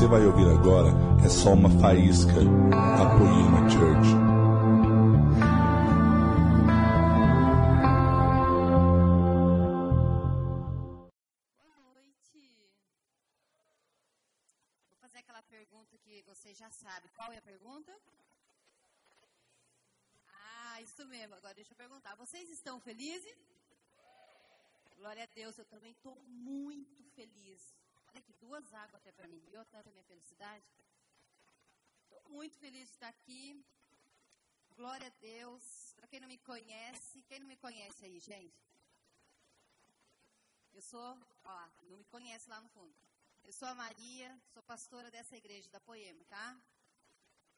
você vai ouvir agora é só uma faísca da Poema Church. Boa noite. Vou fazer aquela pergunta que você já sabe. Qual é a pergunta? Ah, isso mesmo. Agora deixa eu perguntar. Vocês estão felizes? Glória a Deus, eu também estou muito feliz. Aqui, duas águas até para mim. Viu tanta minha felicidade? Estou muito feliz de estar aqui. Glória a Deus. Para quem não me conhece, quem não me conhece aí, gente? Eu sou, ó, não me conhece lá no fundo. Eu sou a Maria, sou pastora dessa igreja da Poema, tá?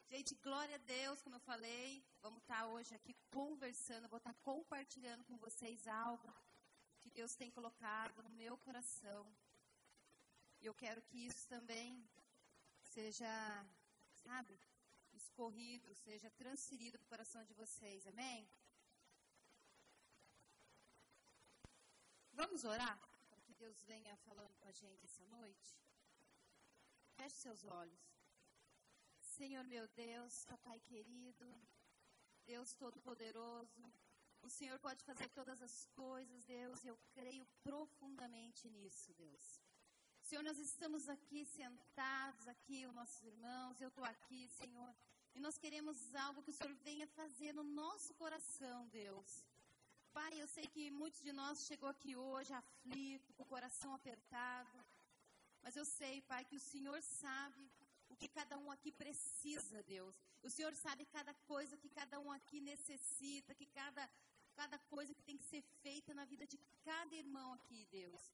Gente, glória a Deus, como eu falei, vamos estar hoje aqui conversando, vou estar compartilhando com vocês algo que Deus tem colocado no meu coração. E eu quero que isso também seja, sabe, escorrido, seja transferido para o coração de vocês. Amém? Vamos orar para que Deus venha falando com a gente essa noite? Feche seus olhos. Senhor meu Deus, papai querido, Deus todo-poderoso, o Senhor pode fazer todas as coisas, Deus, eu creio profundamente nisso, Deus. Senhor, nós estamos aqui sentados, aqui os nossos irmãos, eu estou aqui, Senhor, e nós queremos algo que o Senhor venha fazer no nosso coração, Deus. Pai, eu sei que muitos de nós chegou aqui hoje aflito, com o coração apertado, mas eu sei, Pai, que o Senhor sabe o que cada um aqui precisa, Deus. O Senhor sabe cada coisa que cada um aqui necessita, que cada cada coisa que tem que ser feita na vida de cada irmão aqui, Deus.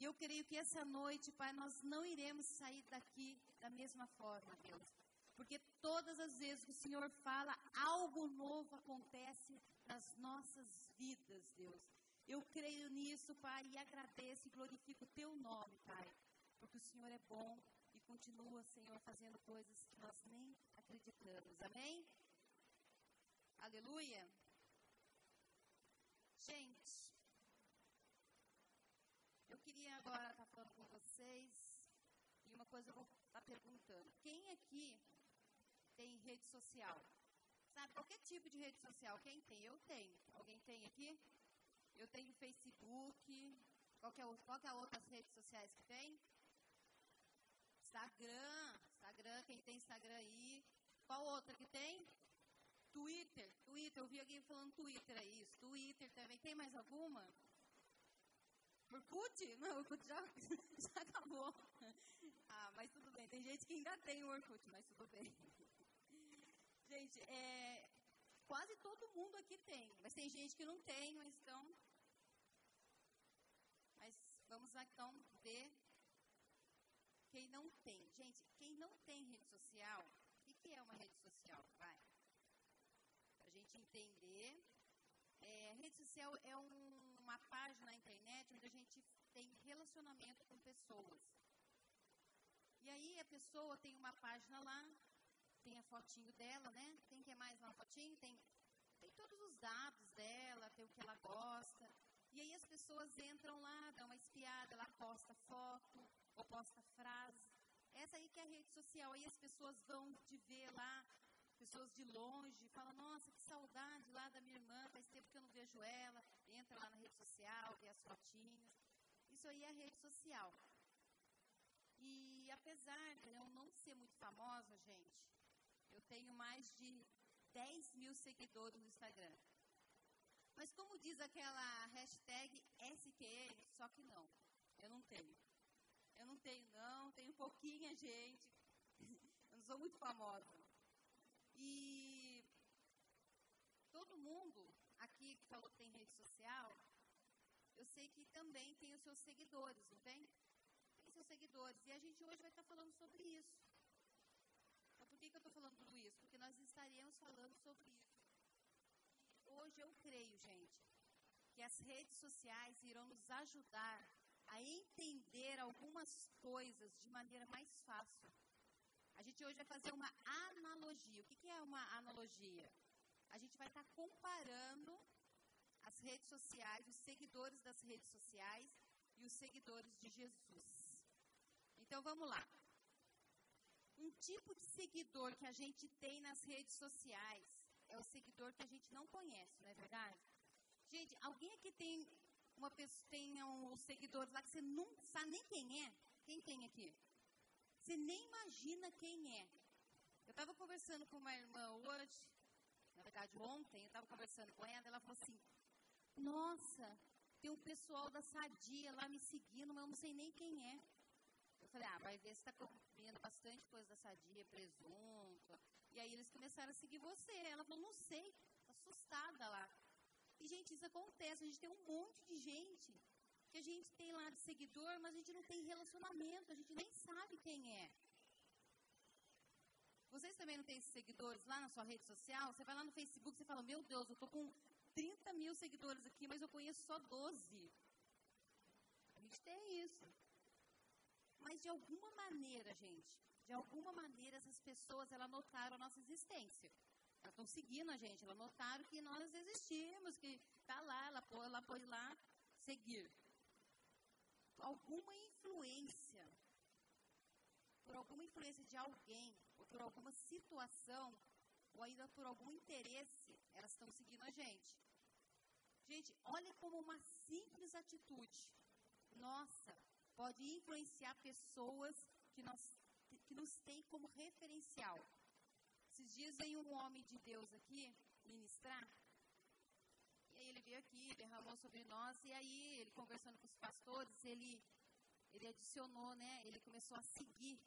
E eu creio que essa noite, Pai, nós não iremos sair daqui da mesma forma, Deus. Porque todas as vezes que o Senhor fala, algo novo acontece nas nossas vidas, Deus. Eu creio nisso, Pai, e agradeço e glorifico o Teu nome, Pai. Porque o Senhor é bom e continua, Senhor, fazendo coisas que nós nem acreditamos. Amém? Aleluia. Gente, queria agora estar falando com vocês e uma coisa eu vou estar perguntando. Quem aqui tem rede social? Sabe, qualquer tipo de rede social, quem tem? Eu tenho. Alguém tem aqui? Eu tenho Facebook. Qual que qual que é outras redes sociais que tem? Instagram. Instagram, quem tem Instagram aí? Qual outra que tem? Twitter, Twitter, eu vi alguém falando Twitter aí, isso. Twitter também. Tem mais alguma? Orkut? Não, Orkut já, já acabou. Ah, mas tudo bem. Tem gente que ainda tem o Orkut, mas tudo bem. Gente, é, quase todo mundo aqui tem, mas tem gente que não tem, mas então... Mas vamos então ver quem não tem. Gente, quem não tem rede social, o que é uma rede social? Vai gente entender. É, rede social é um, uma página na internet onde a gente tem relacionamento com pessoas. E aí a pessoa tem uma página lá, tem a fotinho dela, né? Tem que é mais uma fotinho, tem, tem todos os dados dela, tem o que ela gosta. E aí as pessoas entram lá, dão uma espiada, ela posta foto ou posta frase. Essa aí que é a rede social. Aí as pessoas vão te ver lá, pessoas de longe, falam, nossa, que saudade lá da minha irmã, faz tempo que eu não vejo ela, entra lá na rede social, vê as fotinhas. Isso aí é rede social. E apesar de eu não ser muito famosa, gente, eu tenho mais de 10 mil seguidores no Instagram. Mas como diz aquela hashtag SQL, só que não, eu não tenho. Eu não tenho não, tenho pouquinha gente. Eu não sou muito famosa. E todo mundo aqui que falou que tem rede social, eu sei que também tem os seus seguidores, não tem? Tem seus seguidores. E a gente hoje vai estar falando sobre isso. Então, por que, que eu estou falando tudo isso? Porque nós estaremos falando sobre isso. Hoje eu creio, gente, que as redes sociais irão nos ajudar a entender algumas coisas de maneira mais fácil. A gente hoje vai fazer uma analogia. O que, que é uma analogia? A gente vai estar comparando as redes sociais, os seguidores das redes sociais e os seguidores de Jesus. Então vamos lá. Um tipo de seguidor que a gente tem nas redes sociais é o seguidor que a gente não conhece, não é verdade? Gente, alguém aqui tem uma pessoa, tem um seguidores lá que você não sabe nem quem é? Quem tem aqui? Você nem imagina quem é. Eu estava conversando com uma irmã hoje, na verdade ontem, eu estava conversando com ela, ela falou assim, nossa, tem um pessoal da Sadia lá me seguindo, mas eu não sei nem quem é. Eu falei, ah, vai ver se está comendo bastante coisa da Sadia, presunto. E aí eles começaram a seguir você. Ela falou, não sei, assustada lá. E, gente, isso acontece. A gente tem um monte de gente que a gente tem lá de seguidor, mas a gente não tem relacionamento, a gente nem sabe quem é. Vocês também não têm seguidores lá na sua rede social? Você vai lá no Facebook e fala, meu Deus, eu tô com 30 mil seguidores aqui, mas eu conheço só 12. A gente tem isso. Mas de alguma maneira, gente, de alguma maneira essas pessoas, elas notaram a nossa existência. Elas estão seguindo a gente, elas notaram que nós existimos, que tá lá, ela ela pôs lá, seguir. Alguma influência, por alguma influência de alguém, ou por alguma situação, ou ainda por algum interesse, elas estão seguindo a gente. Gente, olha como uma simples atitude, nossa, pode influenciar pessoas que, nós, que nos têm como referencial. Esses dias veio um homem de Deus aqui ministrar, veio aqui, derramou sobre nós, e aí ele conversando com os pastores, ele, ele adicionou, né? Ele começou a seguir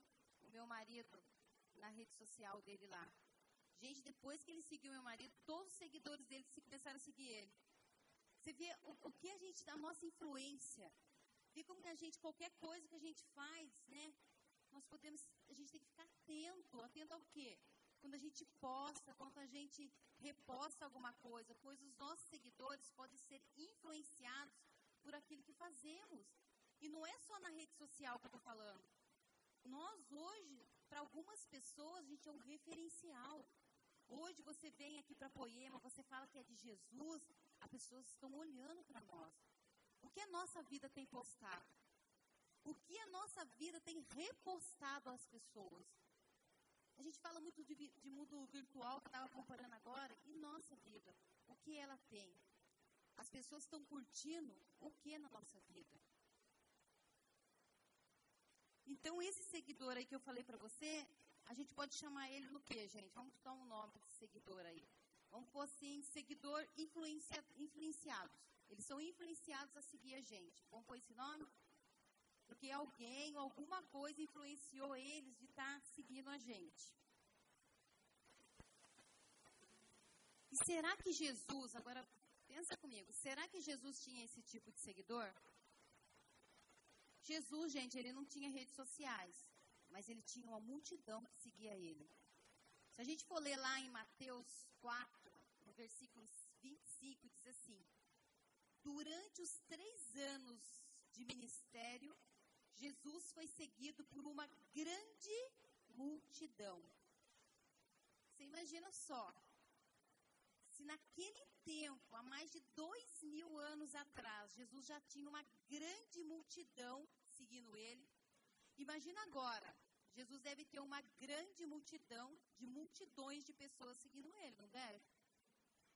o meu marido na rede social dele lá. Gente, depois que ele seguiu meu marido, todos os seguidores dele começaram a seguir ele. Você vê o, o que a gente, a nossa influência, vê como que a gente, qualquer coisa que a gente faz, né? Nós podemos, a gente tem que ficar atento, atento ao quê? Quando a gente posta, quando a gente reposta alguma coisa, pois os nossos seguidores podem ser influenciados por aquilo que fazemos. E não é só na rede social que eu estou falando. Nós hoje, para algumas pessoas, a gente é um referencial. Hoje você vem aqui para Poema, você fala que é de Jesus, as pessoas estão olhando para nós. O que a nossa vida tem postado? O que a nossa vida tem repostado às pessoas? A gente fala muito de, de mundo virtual, que estava comparando agora, e nossa vida, o que ela tem? As pessoas estão curtindo o que na nossa vida? Então, esse seguidor aí que eu falei para você, a gente pode chamar ele do quê, gente? Vamos dar um nome esse seguidor aí. Vamos pôr assim, seguidor influencia, influenciados. Eles são influenciados a seguir a gente. Vamos pôr esse nome? Porque alguém ou alguma coisa influenciou eles de estar tá seguindo a gente. E será que Jesus, agora pensa comigo, será que Jesus tinha esse tipo de seguidor? Jesus, gente, ele não tinha redes sociais, mas ele tinha uma multidão que seguia ele. Se a gente for ler lá em Mateus 4, no versículo 25, diz assim: Durante os três anos de ministério, Jesus foi seguido por uma grande multidão. Você imagina só, se naquele tempo, há mais de dois mil anos atrás, Jesus já tinha uma grande multidão seguindo ele, imagina agora, Jesus deve ter uma grande multidão de multidões de pessoas seguindo ele, não deve?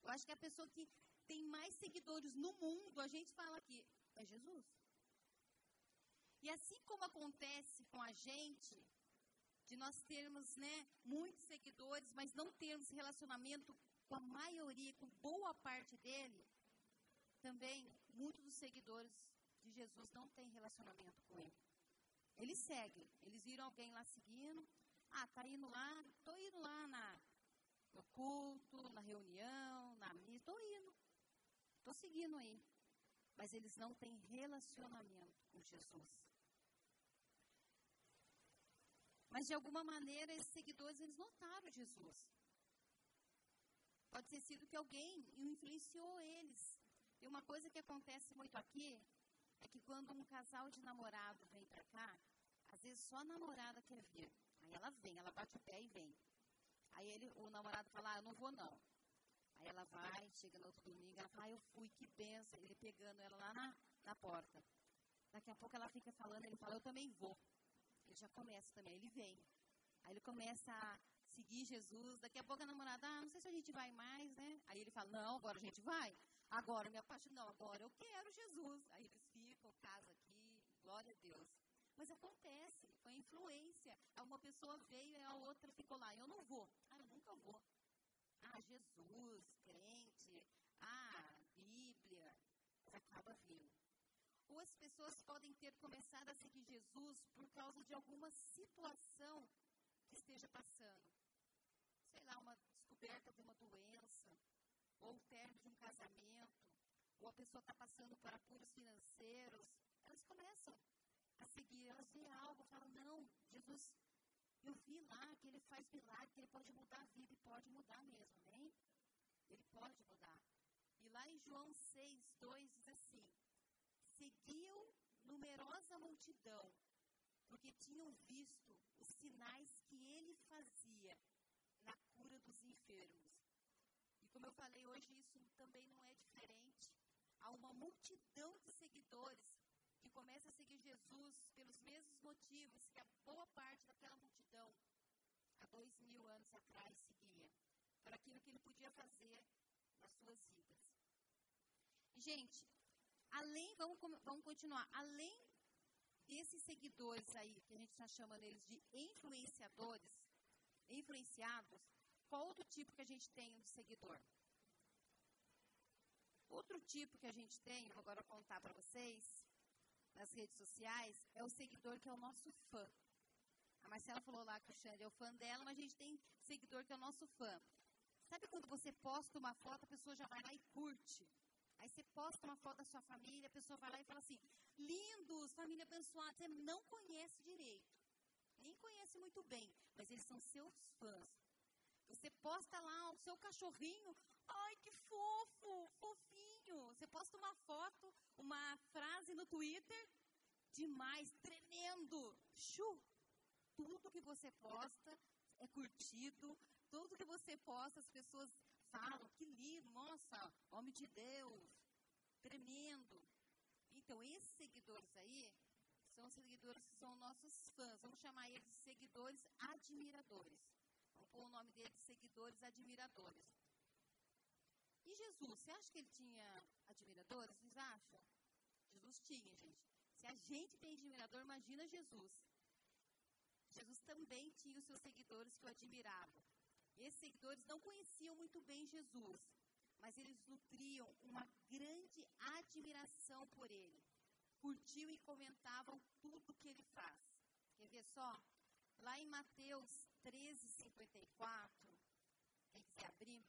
Eu acho que a pessoa que tem mais seguidores no mundo, a gente fala aqui, é Jesus. E assim como acontece com a gente, de nós termos né, muitos seguidores, mas não termos relacionamento com a maioria, com boa parte dele, também muitos dos seguidores de Jesus não têm relacionamento com ele. Eles seguem, eles viram alguém lá seguindo, ah, tá indo lá, tô indo lá na, no culto, na reunião, na missa, tô indo, tô seguindo aí. Mas eles não têm relacionamento com Jesus. Mas de alguma maneira esses seguidores eles notaram Jesus. Pode ter sido que alguém influenciou eles. E uma coisa que acontece muito aqui é que quando um casal de namorado vem para cá, às vezes só a namorada quer vir. Aí ela vem, ela bate o pé e vem. Aí ele, o namorado fala, ah, eu não vou não. Aí ela vai, chega no outro domingo, ela fala, ah, eu fui, que benção. Ele pegando ela lá na, na porta. Daqui a pouco ela fica falando, ele fala, eu também vou. Já começa também, ele vem. Aí ele começa a seguir Jesus. Daqui a pouco a namorada, ah, não sei se a gente vai mais, né? Aí ele fala, não, agora a gente vai. Agora me apaixono, não, agora eu quero Jesus. Aí eles ficam, casa aqui, glória a Deus. Mas acontece, foi influência. Uma pessoa veio e a outra ficou lá, eu não vou. Ah, eu nunca vou. Ah, Jesus, crente, ah, Bíblia, acaba vindo. Ou as pessoas podem ter começado a seguir Jesus por causa de alguma situação que esteja passando. Sei lá, uma descoberta de uma doença, ou o término de um casamento, ou a pessoa está passando por apuros financeiros. Elas começam a seguir, elas veem algo, falam, não, Jesus, eu vi lá que ele faz milagre, que ele pode mudar a vida e pode mudar mesmo, amém? Ele pode mudar. E lá em João 6, 2 diz assim: Seguiu numerosa multidão, porque tinham visto os sinais que ele fazia na cura dos enfermos. E como eu falei hoje, isso também não é diferente. Há uma multidão de seguidores que começa a seguir Jesus pelos mesmos motivos que a boa parte daquela multidão, há dois mil anos atrás, seguia. Por aquilo que ele podia fazer nas suas vidas. Gente, além, vamos, vamos continuar, além desses seguidores aí, que a gente está chamando eles de influenciadores, influenciados, qual outro tipo que a gente tem de seguidor? Outro tipo que a gente tem, vou agora contar para vocês, nas redes sociais é o seguidor que é o nosso fã. A Marcela falou lá que o Xande é o fã dela, mas a gente tem seguidor que é o nosso fã. Sabe quando você posta uma foto, a pessoa já vai lá e curte? Aí você posta uma foto da sua família, a pessoa vai lá e fala assim: lindos, família abençoada. Você não conhece direito, nem conhece muito bem, mas eles são seus fãs. Você posta lá o seu cachorrinho, ai que fofo, fofinho. Você posta uma foto, uma frase no Twitter, demais, tremendo. Chu! Tudo que você posta é curtido, tudo que você posta as pessoas falam, que lindo, nossa, homem de Deus, tremendo. Então, esses seguidores aí são seguidores que são nossos fãs, vamos chamar eles de seguidores admiradores. Vamos pôr o nome deles de seguidores admiradores. E Jesus, você acha que ele tinha admiradores? Vocês acham? Jesus tinha, gente. Se a gente tem admirador, imagina Jesus. Jesus também tinha os seus seguidores que o admiravam. Esses seguidores não conheciam muito bem Jesus, mas eles nutriam uma grande admiração por ele. Curtiam e comentavam tudo que ele faz. Quer ver só? Lá em Mateus 13, 54, quem quiser abrir,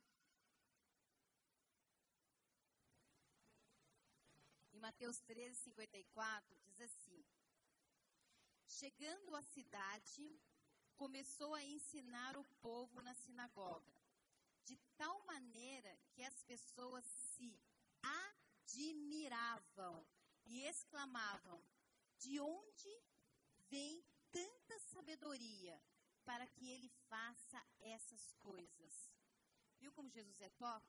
Em Mateus 13, 54, diz assim: Chegando à cidade, começou a ensinar o povo na sinagoga, de tal maneira que as pessoas se admiravam e exclamavam: De onde vem tanta sabedoria para que ele faça essas coisas? Viu como Jesus é top?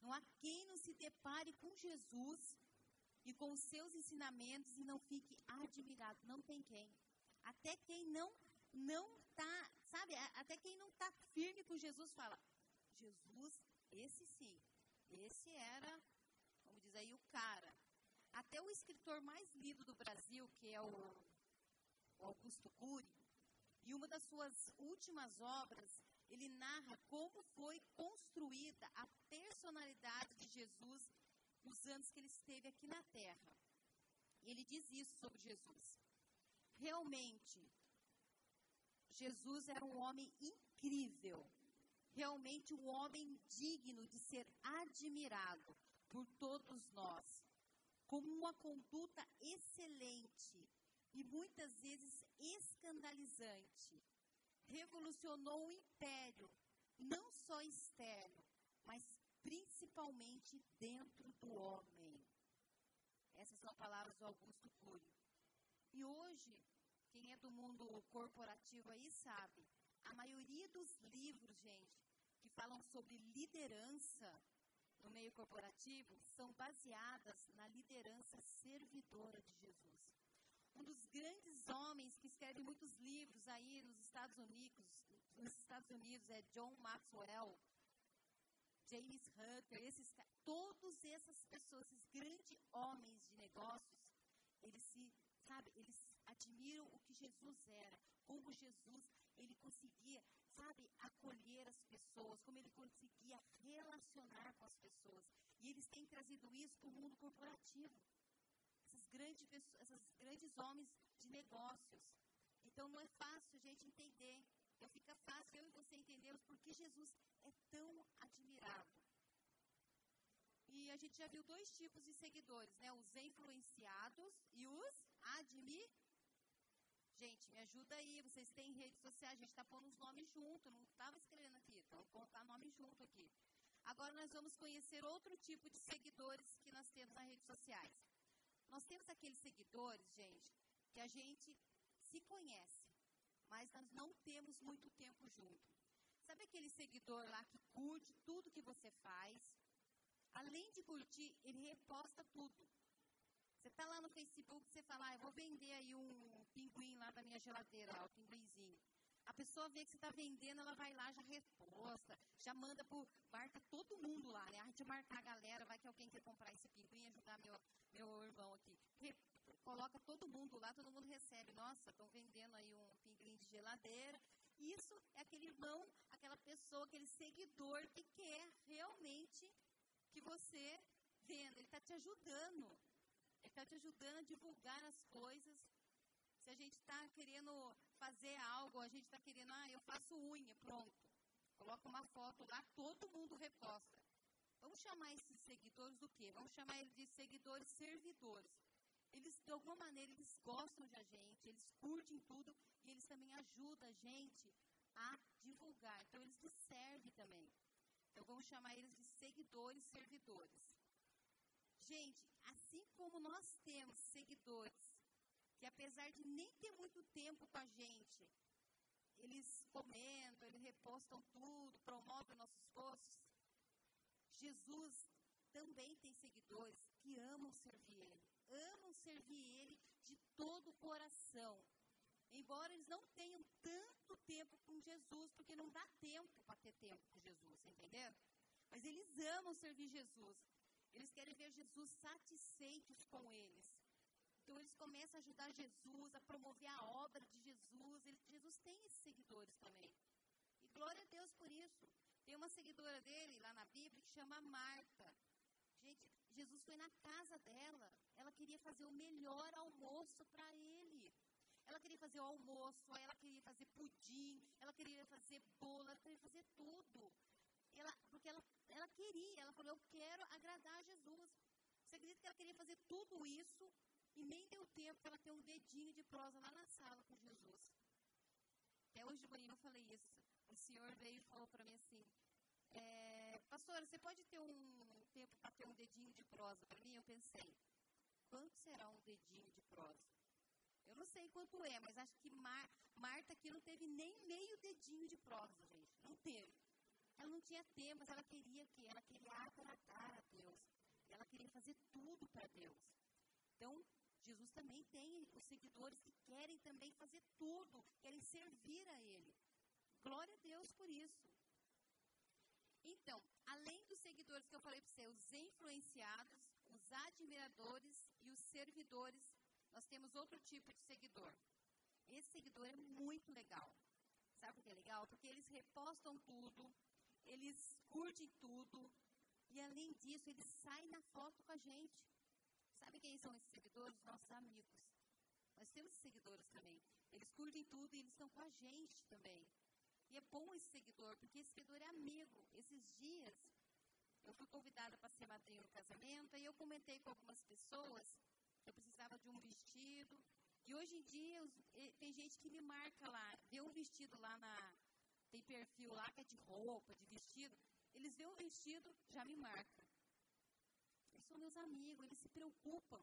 Não há quem não se depare com Jesus e com os seus ensinamentos e não fique admirado. Não tem quem. Até quem não não tá, sabe? Até quem não tá firme com Jesus fala: Jesus, esse sim, esse era, como diz aí, o cara. Até o escritor mais lido do Brasil, que é o, o Augusto Cury, e uma das suas últimas obras, ele narra como foi construída a personalidade de Jesus os anos que ele esteve aqui na Terra. E ele diz isso sobre Jesus. Realmente, Jesus era um homem incrível, realmente um homem digno de ser admirado por todos nós, com uma conduta excelente e muitas vezes escandalizante. Revolucionou o império, não só externo, mas principalmente dentro do homem. Essas são palavras do Augusto Cury. E hoje, quem é do mundo corporativo aí sabe, a maioria dos livros, gente, que falam sobre liderança no meio corporativo são baseadas na liderança servidora de Jesus. um dos grandes homens que escreve muitos livros aí nos Estados Unidos, nos Estados Unidos é John Maxwell, James Hunter, esses, todas essas pessoas, esses grandes homens de negócios, eles se, sabe, eles admiram o que Jesus era, como Jesus, ele conseguia, sabe, acolher as pessoas, como ele conseguia relacionar com as pessoas. E eles têm trazido isso para o mundo corporativo grandes, pessoas, esses grandes homens de negócios. Então não é fácil a gente entender. Então fica fácil eu e você entendermos por que Jesus é tão admirado. E a gente já viu dois tipos de seguidores, né? Os influenciados e os admi. Gente, me ajuda aí. Vocês têm redes sociais, a gente está pondo os nomes junto, não estava escrevendo aqui, então vou colocar nome junto aqui. Agora nós vamos conhecer outro tipo de seguidores que nós temos nas redes sociais. Nós temos aqueles seguidores, gente, que a gente se conhece, mas nós não temos muito tempo junto. Sabe aquele seguidor lá que curte tudo que você faz? Além de curtir, ele reposta tudo. Você está lá no Facebook, você fala, ah, eu vou vender aí um pinguim lá da minha geladeira, o pinguinzinho. A pessoa vê que você está vendendo, ela vai lá, já reposta, já manda por. marca todo mundo lá, né? A gente marcar a galera, vai que alguém quer comprar esse pinguim, ajudar meu, meu irmão aqui. Re, coloca todo mundo lá, todo mundo recebe. Nossa, estão vendendo aí um pinguim de geladeira. Isso é aquele irmão, aquela pessoa, aquele seguidor que quer realmente que você venda. Ele está te ajudando. Ele está te ajudando a divulgar as coisas se a gente está querendo fazer algo, a gente está querendo, ah, eu faço unha, pronto. Coloca uma foto lá, todo mundo reposta. Vamos chamar esses seguidores do quê? Vamos chamar eles de seguidores servidores. Eles, de alguma maneira, eles gostam de a gente, eles curtem tudo e eles também ajudam a gente a divulgar. Então, eles nos servem também. Então, vamos chamar eles de seguidores servidores. Gente, assim como nós temos seguidores que apesar de nem ter muito tempo com a gente, eles comentam, eles repostam tudo, promovem nossos posts. Jesus também tem seguidores que amam servir Ele, amam servir Ele de todo o coração. Embora eles não tenham tanto tempo com Jesus, porque não dá tempo para ter tempo com Jesus, entendeu? Mas eles amam servir Jesus. Eles querem ver Jesus satisfeitos com eles. Então eles começam a ajudar Jesus, a promover a obra de Jesus. Ele, Jesus tem esses seguidores também. E glória a Deus por isso. Tem uma seguidora dele lá na Bíblia que chama Marta. Gente, Jesus foi na casa dela. Ela queria fazer o melhor almoço para ele. Ela queria fazer o almoço, ela queria fazer pudim, ela queria fazer bolo, ela queria fazer tudo. Ela, porque ela, ela queria, ela falou, eu quero agradar a Jesus. Você acredita que ela queria fazer tudo isso e nem deu tempo para ela ter um dedinho de prosa lá na sala com Jesus. Até hoje de manhã eu falei isso. O senhor veio e falou para mim assim: é, Pastora, você pode ter um tempo para ter um dedinho de prosa para mim? Eu pensei: quanto será um dedinho de prosa? Eu não sei quanto é, mas acho que Mar Marta aqui não teve nem meio dedinho de prosa, gente. Não teve. Ela não tinha tempo, mas ela queria que ela queria agradar a Deus. Ela queria fazer tudo para Deus. Então, Jesus também tem os seguidores que querem também fazer tudo, querem servir a Ele. Glória a Deus por isso. Então, além dos seguidores que eu falei para você, os influenciados, os admiradores e os servidores, nós temos outro tipo de seguidor. Esse seguidor é muito legal. Sabe por que é legal? Porque eles repostam tudo, eles curtem tudo, e além disso, eles saem na foto com a gente. Sabe quem são esses seguidores? Nossos amigos. Nós temos seguidores também. Eles curtem tudo e eles estão com a gente também. E é bom esse seguidor, porque esse seguidor é amigo. Esses dias, eu fui convidada para ser madrinha no casamento, e eu comentei com algumas pessoas que eu precisava de um vestido. E hoje em dia, tem gente que me marca lá, vê um vestido lá na. Tem perfil lá que é de roupa, de vestido. Eles vêem o vestido, já me marcam são meus amigos, eles se preocupam.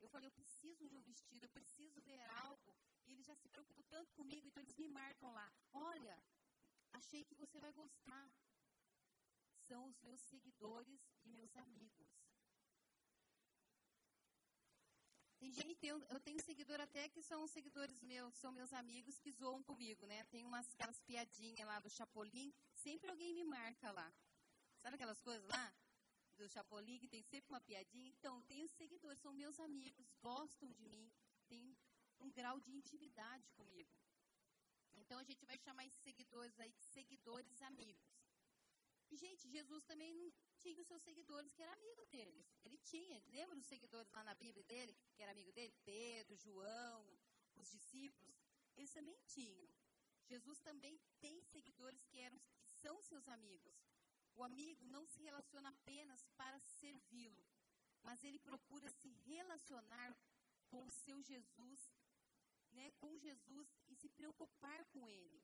Eu falei, eu preciso de um vestido, eu preciso ver algo. E eles já se preocupam tanto comigo, então eles me marcam lá. Olha, achei que você vai gostar. São os meus seguidores e meus amigos. Tem gente, eu, eu tenho seguidor até que são seguidores meus, são meus amigos que zoam comigo, né? Tem umas aquelas piadinhas lá do Chapolin, sempre alguém me marca lá. Sabe aquelas coisas lá? Do Chapolin, que tem sempre uma piadinha. Então, tenho seguidores, são meus amigos, gostam de mim, têm um grau de intimidade comigo. Então, a gente vai chamar esses seguidores aí de seguidores amigos. E, gente, Jesus também não tinha os seus seguidores que eram amigos deles. Ele tinha, lembra os seguidores lá na Bíblia dele, que era amigo dele? Pedro, João, os discípulos. Eles também tinham. Jesus também tem seguidores que, eram, que são seus amigos. O amigo não se relaciona apenas para servi-lo, mas ele procura se relacionar com o seu Jesus, né, com Jesus e se preocupar com ele.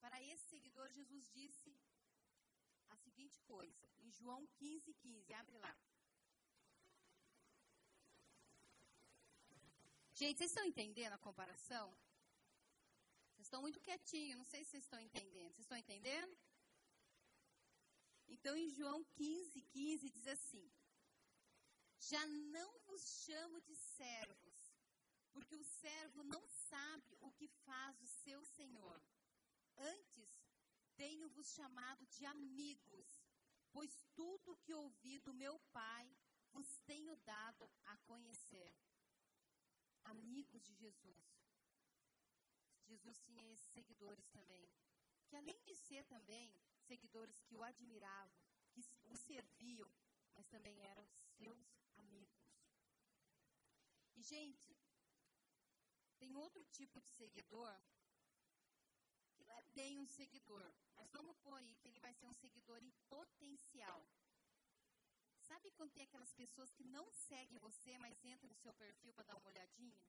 Para esse seguidor, Jesus disse a seguinte coisa, em João 15, 15, abre lá. Gente, vocês estão entendendo a comparação? Vocês estão muito quietinhos, não sei se vocês estão entendendo. Vocês estão entendendo? Então, em João 15, 15, diz assim: Já não vos chamo de servos, porque o servo não sabe o que faz o seu senhor. Antes, tenho-vos chamado de amigos, pois tudo que ouvi do meu Pai vos tenho dado a conhecer. Amigos de Jesus. Jesus tinha esses seguidores também, que além de ser também seguidores que o admiravam, que o serviam, mas também eram seus amigos. E, gente, tem outro tipo de seguidor que não é bem um seguidor, mas vamos pôr aí que ele vai ser um seguidor em potencial. Sabe quando tem aquelas pessoas que não seguem você, mas entram no seu perfil para dar uma olhadinha?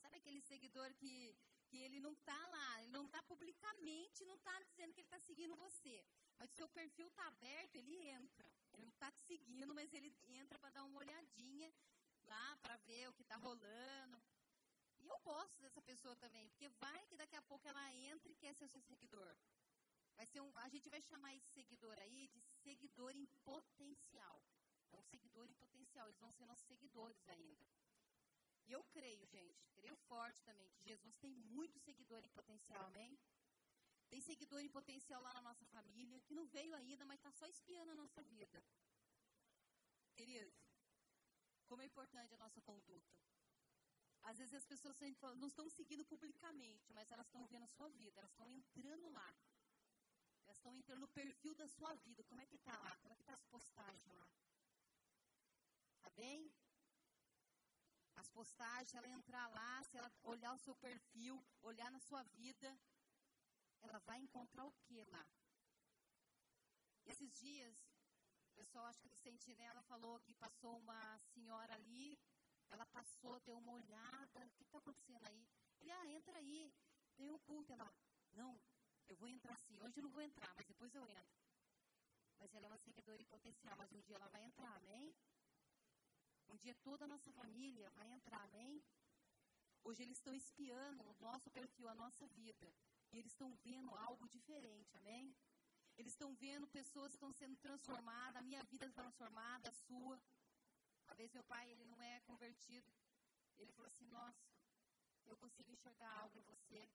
Sabe aquele seguidor que que ele não está lá, ele não está publicamente, não está dizendo que ele está seguindo você. Mas o seu perfil está aberto, ele entra. Ele não está te seguindo, mas ele entra para dar uma olhadinha lá, para ver o que está rolando. E eu gosto dessa pessoa também, porque vai que daqui a pouco ela entra e quer ser seu seguidor. Vai ser um, a gente vai chamar esse seguidor aí de seguidor em potencial. É um seguidor em potencial, eles vão ser nossos seguidores ainda. E eu creio, gente, creio forte também, que Jesus tem muito seguidor em potencial, amém? Tem seguidor em potencial lá na nossa família, que não veio ainda, mas está só espiando a nossa vida. Queridos, como é importante a nossa conduta. Às vezes as pessoas não estão seguindo publicamente, mas elas estão vendo a sua vida, elas estão entrando lá. Elas estão entrando no perfil da sua vida. Como é que está lá? Como é que está as postagens lá? Tá bem? As postagens, ela entrar lá, se ela olhar o seu perfil, olhar na sua vida, ela vai encontrar o que lá? Esses dias, o pessoal, acho que do Sentinela falou que passou uma senhora ali, ela passou, deu uma olhada, o que está acontecendo aí? Ele, ah, entra aí, tem um culto. Ela, não, eu vou entrar sim, hoje eu não vou entrar, mas depois eu entro. Mas ela é uma seguidora em potencial, mas um dia ela vai entrar, amém? Um dia toda a nossa família vai entrar, amém? Hoje eles estão espiando o nosso perfil, a nossa vida. E eles estão vendo algo diferente, amém? Eles estão vendo pessoas que estão sendo transformadas, a minha vida transformada, a sua. Uma vez meu pai, ele não é convertido. Ele falou assim, nossa, eu consigo enxergar algo em você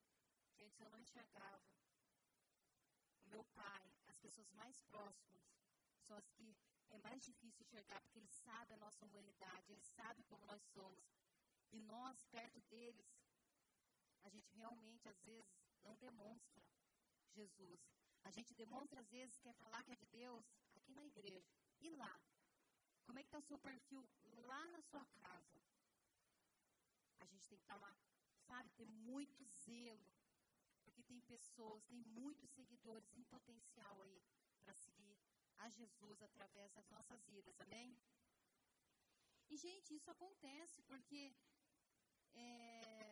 que antes eu não enxergava. O meu pai, as pessoas mais próximas, são as que é mais difícil enxergar, porque ele sabe a nossa humanidade, ele sabe como nós somos. E nós, perto deles, a gente realmente, às vezes, não demonstra Jesus. A gente demonstra, às vezes, quer falar que é de Deus aqui na igreja. E lá? Como é que está o seu perfil lá na sua casa? A gente tem que estar lá, sabe, ter muito zelo. Porque tem pessoas, tem muitos seguidores em potencial aí para seguir a Jesus através das nossas vidas, amém? E, gente, isso acontece porque é,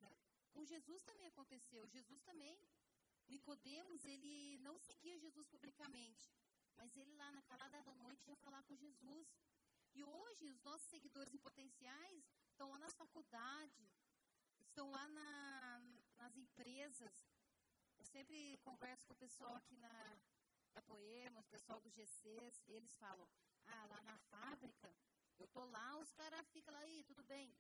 com Jesus também aconteceu. Jesus também, Nicodemos, ele não seguia Jesus publicamente, mas ele lá na calada da noite ia falar com Jesus. E hoje os nossos seguidores em potenciais estão lá nas faculdades, estão lá na, nas empresas. Eu sempre converso com o pessoal aqui na, da Poema, o pessoal do GCs, eles falam, ah, lá na fábrica, eu tô lá, os caras ficam lá, aí, tudo dentro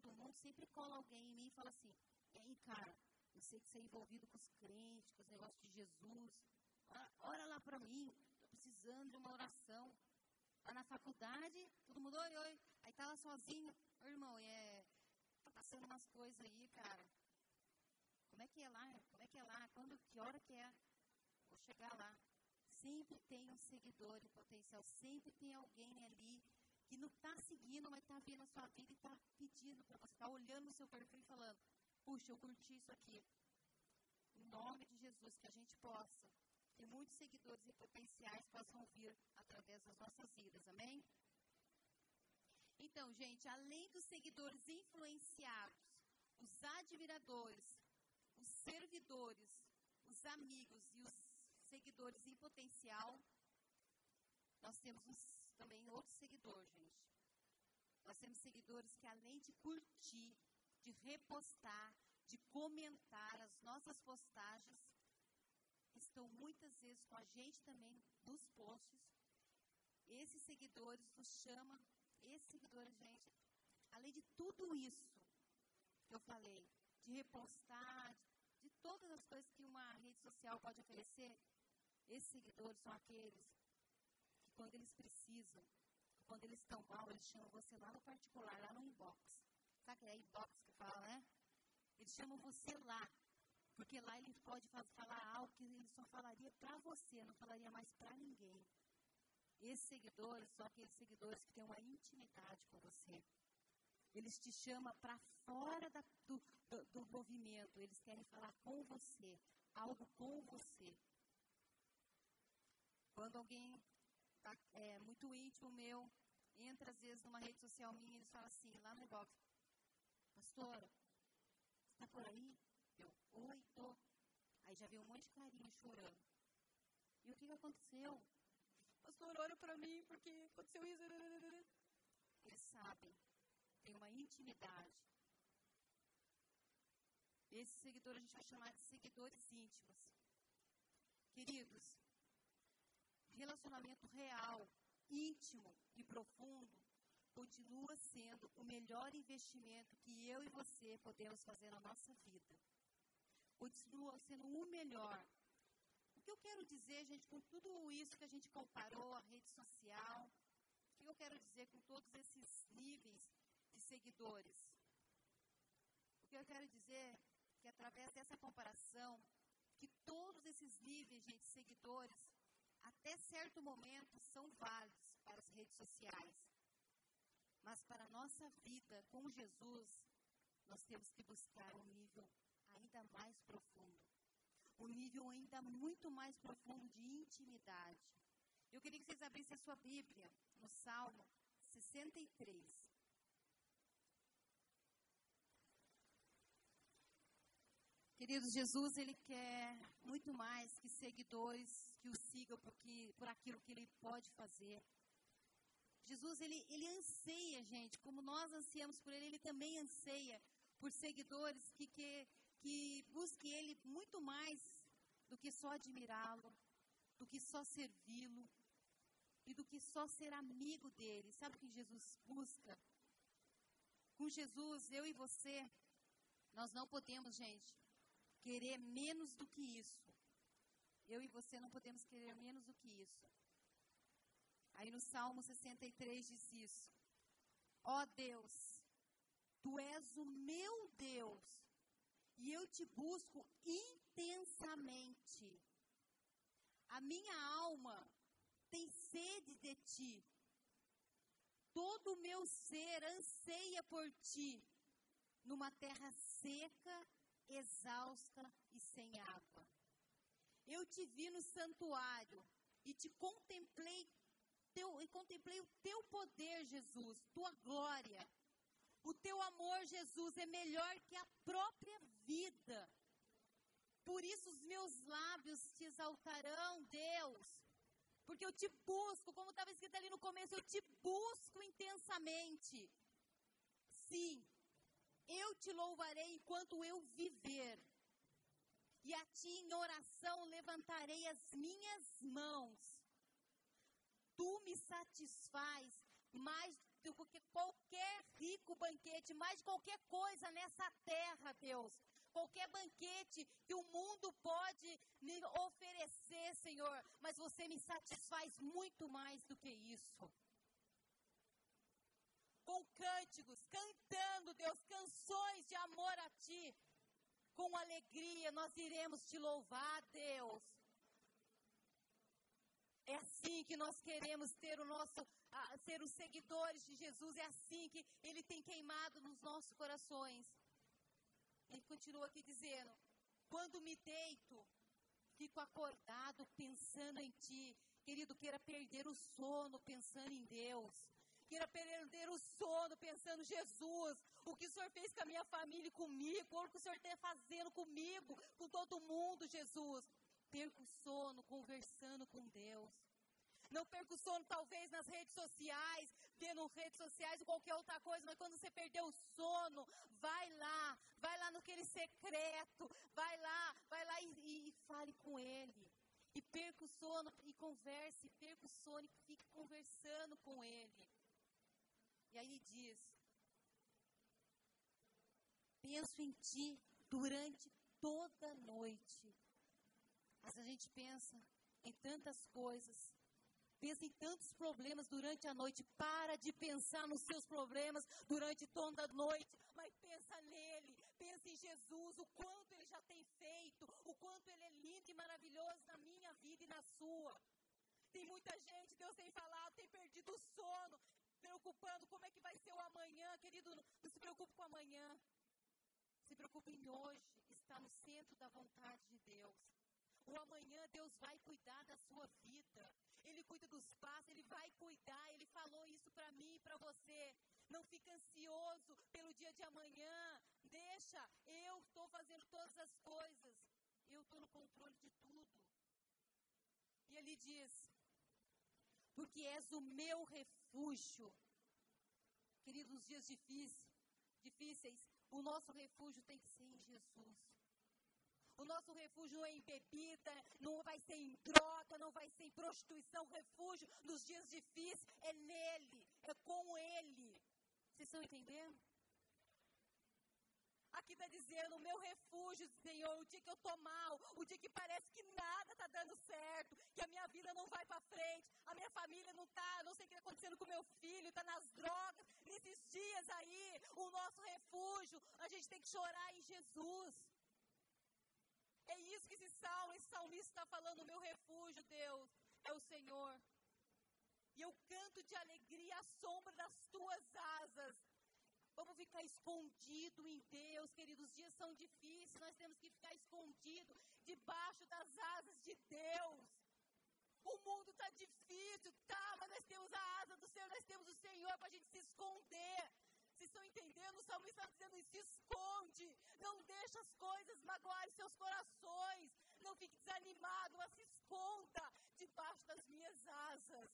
do mundo, sempre cola alguém em mim e fala assim: e aí, cara, eu sei que você é envolvido com os crentes, com os negócios de Jesus. Ora, ora lá para mim, estou precisando de uma oração. Lá na faculdade, todo mundo, oi, oi. Aí tá lá sozinho, ô, irmão, é, tá passando umas coisas aí, cara. Como é que é lá? Como é que é lá? Quando, que hora que é? Chegar lá. Sempre tem um seguidor em potencial, sempre tem alguém ali que não está seguindo, mas está vendo a sua vida e está pedindo para você, está olhando o seu perfil e falando, puxa, eu curti isso aqui. Em nome de Jesus, que a gente possa ter muitos seguidores e potenciais possam vir através das nossas vidas, amém? Então, gente, além dos seguidores influenciados, os admiradores, os servidores, os amigos e os seguidores em potencial, nós temos também outro seguidor, gente. Nós temos seguidores que, além de curtir, de repostar, de comentar as nossas postagens, estão muitas vezes com a gente também nos posts. Esses seguidores nos chamam, esses seguidores, gente, além de tudo isso que eu falei, de repostar, de todas as coisas que uma rede social pode oferecer, esses seguidores são aqueles que quando eles precisam, quando eles estão mal, eles chamam você lá no particular, lá no inbox. Sabe que é inbox que fala, né? Eles chamam você lá. Porque lá ele pode falar algo que ele só falaria para você, não falaria mais para ninguém. Esses seguidores são aqueles seguidores que têm uma intimidade com você. Eles te chamam para fora da, do, do, do movimento. Eles querem falar com você, algo com você. Quando alguém tá, é muito íntimo meu, entra às vezes numa rede social minha e eles falam assim, lá no inbox, pastora, você está por aí? Eu, oi, tô. Aí já veio um monte de carinha chorando. E o que, que aconteceu? Pastor, olha para mim porque aconteceu isso. Eles sabem, tem uma intimidade. Esse seguidor a gente vai chamar de seguidores íntimos. Queridos, relacionamento real, íntimo e profundo continua sendo o melhor investimento que eu e você podemos fazer na nossa vida. Continua sendo o melhor. O que eu quero dizer, gente, com tudo isso que a gente comparou, a rede social, o que eu quero dizer com todos esses níveis de seguidores? O que eu quero dizer é que através dessa comparação, que todos esses níveis, gente, seguidores, até certo momento, são válidos para as redes sociais. Mas para a nossa vida com Jesus, nós temos que buscar um nível ainda mais profundo. Um nível ainda muito mais profundo de intimidade. Eu queria que vocês abrissem a sua Bíblia no Salmo 63. Queridos, Jesus, Ele quer muito mais que seguidores que o sigam porque, por aquilo que ele pode fazer. Jesus, ele, ele anseia, gente, como nós ansiamos por ele, ele também anseia por seguidores que, que, que busquem ele muito mais do que só admirá-lo, do que só servi-lo e do que só ser amigo dele. Sabe o que Jesus busca? Com Jesus, eu e você, nós não podemos, gente, querer menos do que isso. Eu e você não podemos querer menos do que isso. Aí no Salmo 63 diz isso. Ó oh Deus, tu és o meu Deus, e eu te busco intensamente. A minha alma tem sede de ti. Todo o meu ser anseia por ti, numa terra seca, exausta e sem água. Eu te vi no santuário e te contemplei, teu, e contemplei o teu poder, Jesus, tua glória. O teu amor, Jesus, é melhor que a própria vida. Por isso os meus lábios te exaltarão, Deus. Porque eu te busco, como estava escrito ali no começo, eu te busco intensamente. Sim, eu te louvarei enquanto eu viver e a ti em oração levantarei as minhas mãos. Tu me satisfaz mais do que qualquer rico banquete, mais de qualquer coisa nessa terra, Deus. Qualquer banquete que o mundo pode me oferecer, Senhor, mas você me satisfaz muito mais do que isso. Com cânticos, cantando, Deus, canções de amor a Ti, com alegria nós iremos te louvar, Deus. É assim que nós queremos ter o nosso, uh, ser os seguidores de Jesus, é assim que Ele tem queimado nos nossos corações. Ele continua aqui dizendo: quando me deito, fico acordado pensando em Ti. Querido, queira perder o sono pensando em Deus. Queira perder o sono pensando, Jesus, o que o Senhor fez com a minha família e comigo, o que o Senhor está fazendo comigo, com todo mundo, Jesus perca o sono conversando com Deus. Não perca o sono, talvez, nas redes sociais, vendo redes sociais ou qualquer outra coisa, mas quando você perder o sono, vai lá, vai lá naquele secreto, vai lá, vai lá e, e, e fale com Ele. E perca o sono e converse, perca o sono e fique conversando com Ele. E aí ele diz: Penso em ti durante toda a noite. Mas a gente pensa em tantas coisas, pensa em tantos problemas durante a noite. Para de pensar nos seus problemas durante toda a noite, mas pensa nele, pensa em Jesus, o quanto ele já tem feito, o quanto ele é lindo e maravilhoso na minha vida e na sua. Tem muita gente, Deus tem falado, tem perdido o sono, preocupando como é que vai ser o amanhã, querido. Não se preocupe com o amanhã. Se preocupe em hoje, está no centro da vontade de Deus. O amanhã Deus vai cuidar da sua vida. Ele cuida dos passos, ele vai cuidar. Ele falou isso para mim e para você. Não fica ansioso pelo dia de amanhã. Deixa, eu estou fazendo todas as coisas. Eu estou no controle de tudo. E ele diz: Porque és o meu refúgio. Queridos, nos dias difíceis, difíceis, o nosso refúgio tem que ser em Jesus. O nosso refúgio não é em bebida, não vai ser em droga, não vai ser em prostituição. O refúgio nos dias difíceis é nele, é com ele. Vocês estão entendendo? Aqui está dizendo, o meu refúgio, Senhor, o dia que eu estou mal, o dia que parece que nada está dando certo, que a minha vida não vai para frente, a minha família não está, não sei o que está acontecendo com meu filho, está nas drogas, nesses dias aí, o nosso refúgio, a gente tem que chorar em Jesus. É isso que esse salmo, esse salmista está falando, meu refúgio, Deus, é o Senhor. E eu canto de alegria à sombra das tuas asas. Vamos ficar escondido em Deus, queridos. Os dias são difíceis, nós temos que ficar escondido debaixo das asas de Deus. O mundo está difícil, tá, mas nós temos a asa do Senhor, nós temos o Senhor para a gente se esconder. Vocês estão entendendo? O salmista está dizendo: se esconde, não deixa as coisas magoarem seus corações, não fique desanimado, mas se esconda debaixo das minhas asas.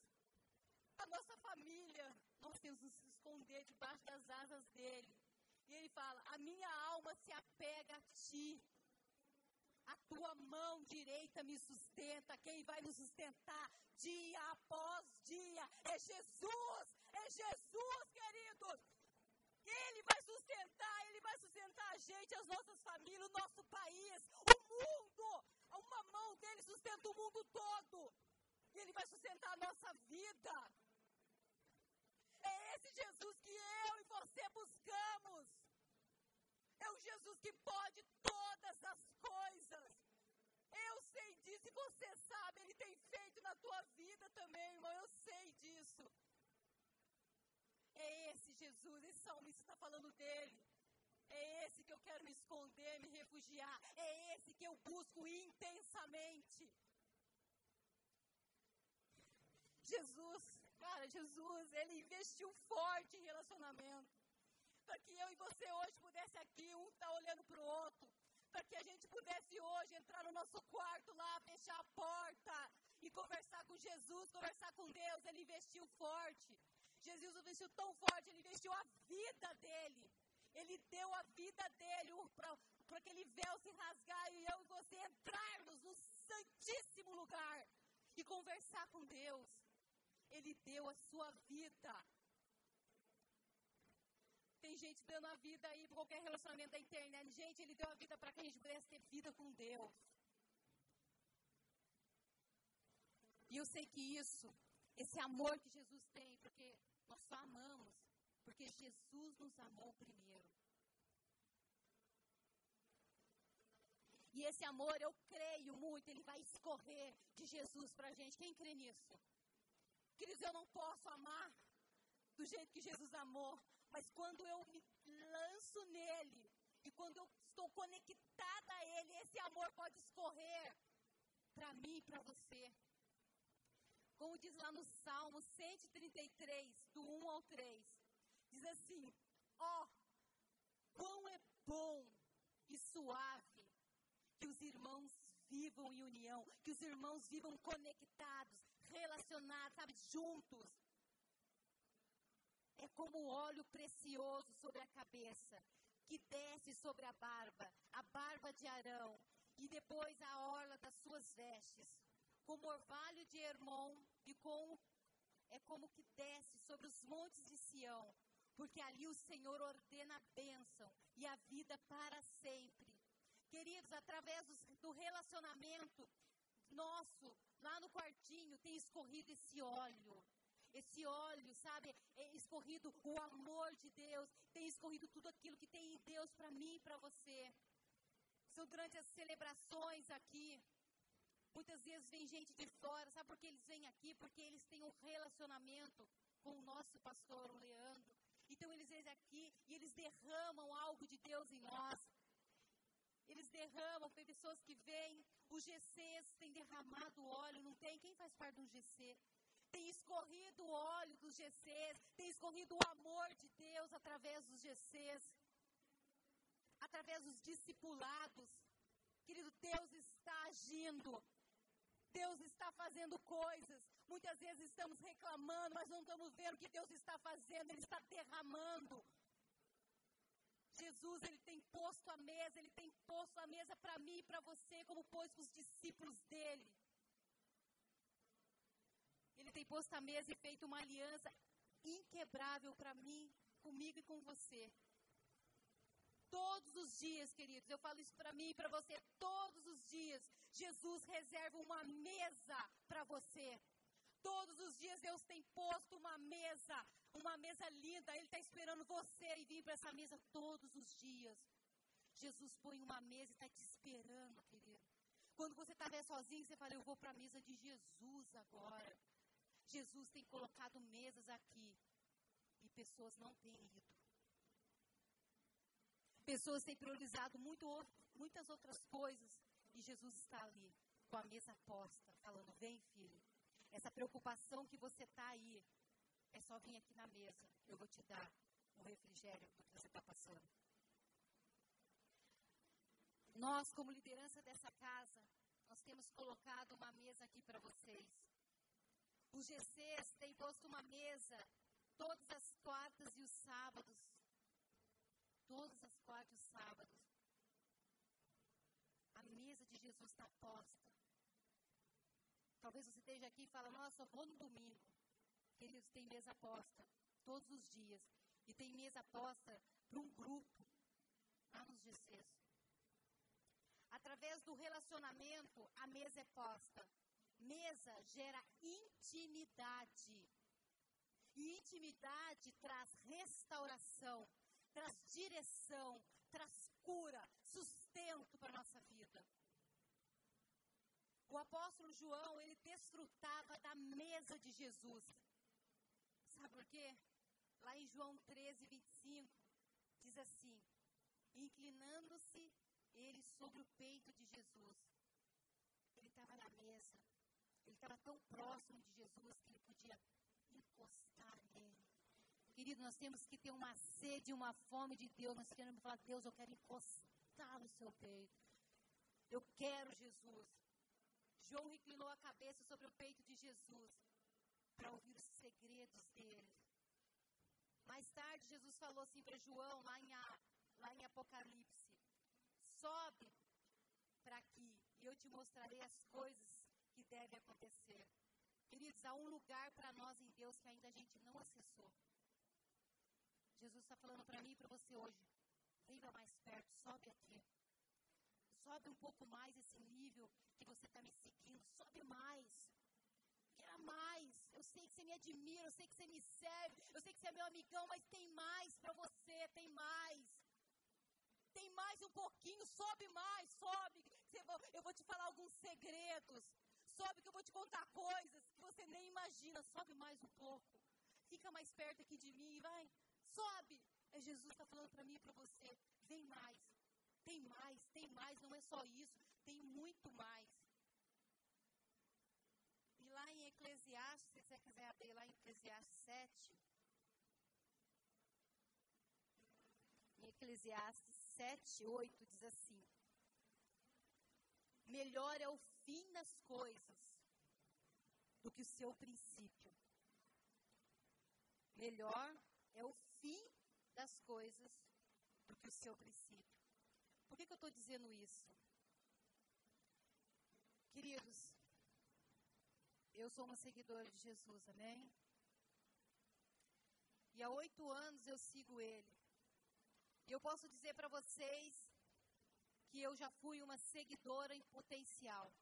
A nossa família, nós temos esconder debaixo das asas dele. E ele fala: A minha alma se apega a ti. A tua mão direita me sustenta. Quem vai nos sustentar dia após dia é Jesus. É Jesus, queridos. Ele vai sustentar, Ele vai sustentar a gente, as nossas famílias, o nosso país, o mundo. Uma mão dele sustenta o mundo todo. E Ele vai sustentar a nossa vida. É esse Jesus que eu e você buscamos. É o Jesus que pode todas as coisas. Eu sei disso e você sabe, Ele tem feito na tua vida também, irmão. Eu sei disso. É esse Jesus, esse salmista está falando dele. É esse que eu quero me esconder, me refugiar. É esse que eu busco intensamente. Jesus, cara, Jesus, ele investiu forte em relacionamento. Para que eu e você hoje pudesse aqui, um tá olhando para o outro. Para que a gente pudesse hoje entrar no nosso quarto lá, fechar a porta e conversar com Jesus, conversar com Deus. Ele investiu forte. Jesus investiu tão forte, ele investiu a vida dele. Ele deu a vida dele para aquele véu se rasgar e eu e você entrarmos no santíssimo lugar e conversar com Deus. Ele deu a sua vida. Tem gente dando a vida aí para qualquer relacionamento da internet. Gente, ele deu a vida para que a gente pudesse ter vida com Deus. E eu sei que isso, esse amor que Jesus tem, porque nós só amamos, porque Jesus nos amou primeiro. E esse amor, eu creio muito, ele vai escorrer de Jesus para a gente. Quem crê nisso? Queridos, eu não posso amar do jeito que Jesus amou, mas quando eu me lanço nele e quando eu estou conectada a ele, esse amor pode escorrer para mim e para você. Como diz lá no Salmo 133, do 1 ao 3, diz assim: Ó, oh, quão é bom e suave que os irmãos vivam em união, que os irmãos vivam conectados, relacionados, sabe, juntos. É como óleo precioso sobre a cabeça, que desce sobre a barba, a barba de Arão, e depois a orla das suas vestes, como orvalho de Hermon, e com é como que desce sobre os montes de Sião, porque ali o Senhor ordena a bênção e a vida para sempre. Queridos, através do relacionamento nosso, lá no quartinho, tem escorrido esse óleo. Esse óleo, sabe, é escorrido o amor de Deus, tem escorrido tudo aquilo que tem em Deus para mim e para você. São durante as celebrações aqui. Muitas vezes vem gente de fora, sabe por que eles vêm aqui? Porque eles têm um relacionamento com o nosso pastor, o Leandro. Então eles vêm aqui e eles derramam algo de Deus em nós. Eles derramam, tem pessoas que vêm, os GCs têm derramado óleo, não tem? Quem faz parte do GC? Tem escorrido o óleo dos GCs, tem escorrido o amor de Deus através dos GCs, através dos discipulados. Querido, Deus está agindo. Deus está fazendo coisas. Muitas vezes estamos reclamando, mas não estamos vendo o que Deus está fazendo. Ele está derramando Jesus, ele tem posto a mesa, ele tem posto a mesa para mim e para você, como pôs para os discípulos dele. Ele tem posto a mesa e feito uma aliança inquebrável para mim, comigo e com você. Todos os dias, queridos, eu falo isso para mim e para você, todos os dias, Jesus reserva uma mesa para você. Todos os dias Deus tem posto uma mesa, uma mesa linda. Ele está esperando você e vir para essa mesa todos os dias. Jesus põe uma mesa e está te esperando, querido. Quando você está sozinho, você fala, eu vou para a mesa de Jesus agora. Jesus tem colocado mesas aqui e pessoas não têm ido. Pessoas têm priorizado muito, muitas outras coisas e Jesus está ali com a mesa posta, falando: Vem, filho, essa preocupação que você está aí, é só vir aqui na mesa. Eu vou te dar um refrigério do que você está passando. Nós, como liderança dessa casa, nós temos colocado uma mesa aqui para vocês. Os GCs têm posto uma mesa todas as quartas e os sábados. Todas as quartas e os sábados. A mesa de Jesus está posta. Talvez você esteja aqui e fala, nossa, eu vou no domingo. Queridos, tem mesa posta todos os dias. E tem mesa posta para um grupo lá nos GCs. Através do relacionamento, a mesa é posta. Mesa gera intimidade. E intimidade traz restauração, traz direção, traz cura, sustento para a nossa vida. O apóstolo João, ele desfrutava da mesa de Jesus. Sabe por quê? Lá em João 13, 25, diz assim: Inclinando-se ele sobre o peito de Jesus. Ele estava na mesa. Ele estava tão próximo de Jesus que ele podia encostar nele. Querido, nós temos que ter uma sede, uma fome de Deus. Nós queremos falar, Deus, eu quero encostar no seu peito. Eu quero Jesus. João reclinou a cabeça sobre o peito de Jesus para ouvir os segredos dele. Mais tarde, Jesus falou assim para João, lá em, lá em Apocalipse: Sobe para aqui e eu te mostrarei as coisas que devem acontecer. Queridos, há um lugar para nós em Deus que ainda a gente não acessou. Jesus está falando para mim e para você hoje. Venha mais perto, sobe aqui. Sobe um pouco mais esse nível que você está me seguindo. Sobe mais. Quero mais. Eu sei que você me admira, eu sei que você me serve, eu sei que você é meu amigão, mas tem mais para você, tem mais. Tem mais um pouquinho, sobe mais, sobe. Eu vou te falar alguns segredos. Sobe que eu vou te contar coisas que você nem imagina. Sobe mais um pouco. Fica mais perto aqui de mim, vai. Sobe. É Jesus está falando para mim e para você. Vem mais. Tem mais, tem mais. Não é só isso. Tem muito mais. E lá em Eclesiastes, se você quiser abrir lá em Eclesiastes 7. Em Eclesiastes 7, 8 diz assim: Melhor é o fim das coisas do que o seu princípio. Melhor é o fim das coisas do que o seu princípio. Por que, que eu estou dizendo isso? Queridos, eu sou uma seguidora de Jesus, amém? E há oito anos eu sigo Ele. E eu posso dizer para vocês que eu já fui uma seguidora em potencial.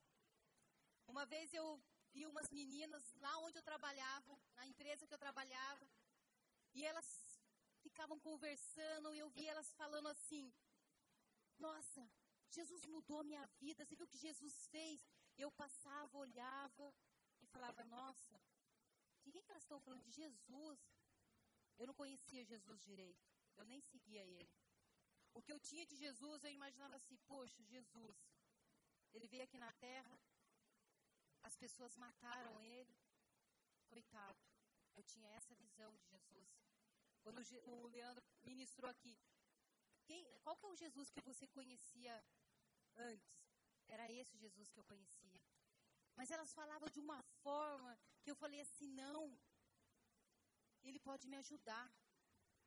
Uma vez eu vi umas meninas lá onde eu trabalhava, na empresa que eu trabalhava, e elas ficavam conversando e eu vi elas falando assim: Nossa, Jesus mudou a minha vida, você viu o que Jesus fez? Eu passava, olhava e falava: Nossa, de que, que elas estão falando? De Jesus. Eu não conhecia Jesus direito. Eu nem seguia ele. O que eu tinha de Jesus, eu imaginava assim: poxa, Jesus, ele veio aqui na terra, as pessoas mataram ele, coitado. Eu tinha essa visão de Jesus. Quando o Leandro ministrou aqui, quem, qual que é o Jesus que você conhecia antes? Era esse Jesus que eu conhecia. Mas elas falavam de uma forma que eu falei assim: não, ele pode me ajudar.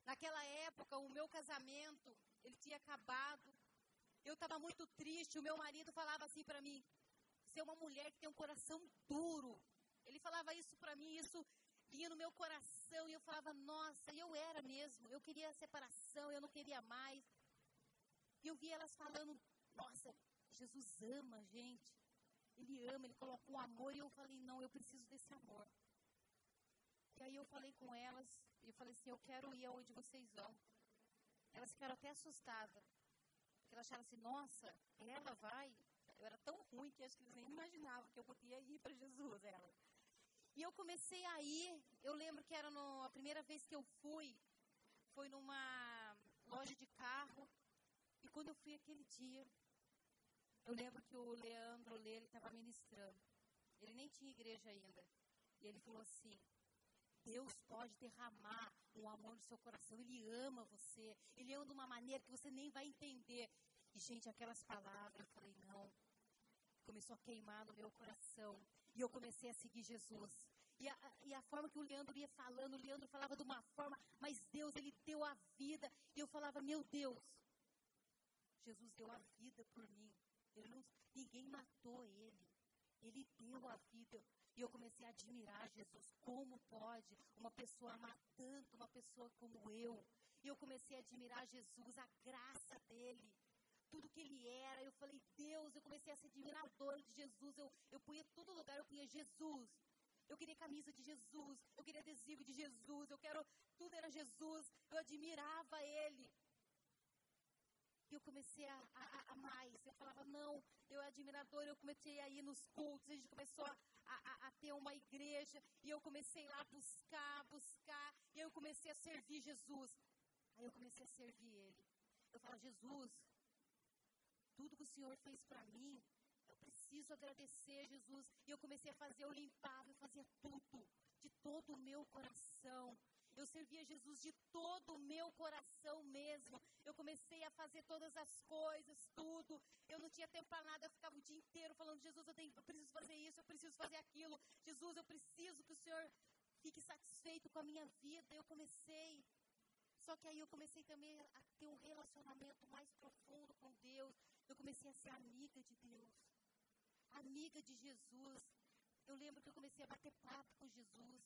Naquela época, o meu casamento, ele tinha acabado. Eu estava muito triste. O meu marido falava assim para mim: Você é uma mulher que tem um coração duro. Ele falava isso para mim, isso vinha no meu coração. E eu falava: Nossa, eu era mesmo. Eu queria separação, eu não queria mais. E eu via elas falando: Nossa, Jesus ama a gente. Ele ama, ele colocou um amor. E eu falei: Não, eu preciso desse amor. E aí eu falei com elas, e eu falei assim, eu quero ir aonde vocês vão. Elas ficaram até assustadas. Porque elas acharam assim, nossa, ela vai. Eu era tão ruim que acho que eles nem imaginavam que eu podia ir para Jesus, ela. E eu comecei a ir, eu lembro que era no, a primeira vez que eu fui, foi numa loja de carro. E quando eu fui aquele dia, eu lembro que o Leandro Lê, ele estava ministrando. Ele nem tinha igreja ainda. E ele falou assim, Deus pode derramar um amor no seu coração. Ele ama você. Ele ama de uma maneira que você nem vai entender. E, gente, aquelas palavras, eu falei, não. Começou a queimar no meu coração. E eu comecei a seguir Jesus. E a, e a forma que o Leandro ia falando, o Leandro falava de uma forma, mas Deus, ele deu a vida. E eu falava, meu Deus, Jesus deu a vida por mim. Não, ninguém matou ele. Ele deu a vida. E eu comecei a admirar Jesus. Como pode uma pessoa amar tanto uma pessoa como eu? E eu comecei a admirar Jesus, a graça dele. Tudo que ele era. Eu falei, Deus, eu comecei a ser admiradora de Jesus. Eu, eu punha todo lugar, eu punha Jesus. Eu queria camisa de Jesus, eu queria adesivo de Jesus, eu quero, tudo era Jesus, eu admirava Ele. E eu comecei a, a, a, mais. Eu falava, não, eu é admirador. Eu comecei a ir nos cultos. A gente começou a, a, a, ter uma igreja. E eu comecei lá a buscar, buscar. E eu comecei a servir Jesus. Aí eu comecei a servir Ele. Eu falava, Jesus, tudo que o Senhor fez para mim, eu preciso agradecer, Jesus. E eu comecei a fazer, eu limpava, eu fazia tudo, de todo o meu coração. Eu servia Jesus de todo o meu coração mesmo. Eu comecei a fazer todas as coisas, tudo. Eu não tinha tempo para nada, eu ficava o dia inteiro falando: Jesus, eu, tenho, eu preciso fazer isso, eu preciso fazer aquilo. Jesus, eu preciso que o Senhor fique satisfeito com a minha vida. Eu comecei. Só que aí eu comecei também a ter um relacionamento mais profundo com Deus. Eu comecei a ser amiga de Deus, amiga de Jesus. Eu lembro que eu comecei a bater papo com Jesus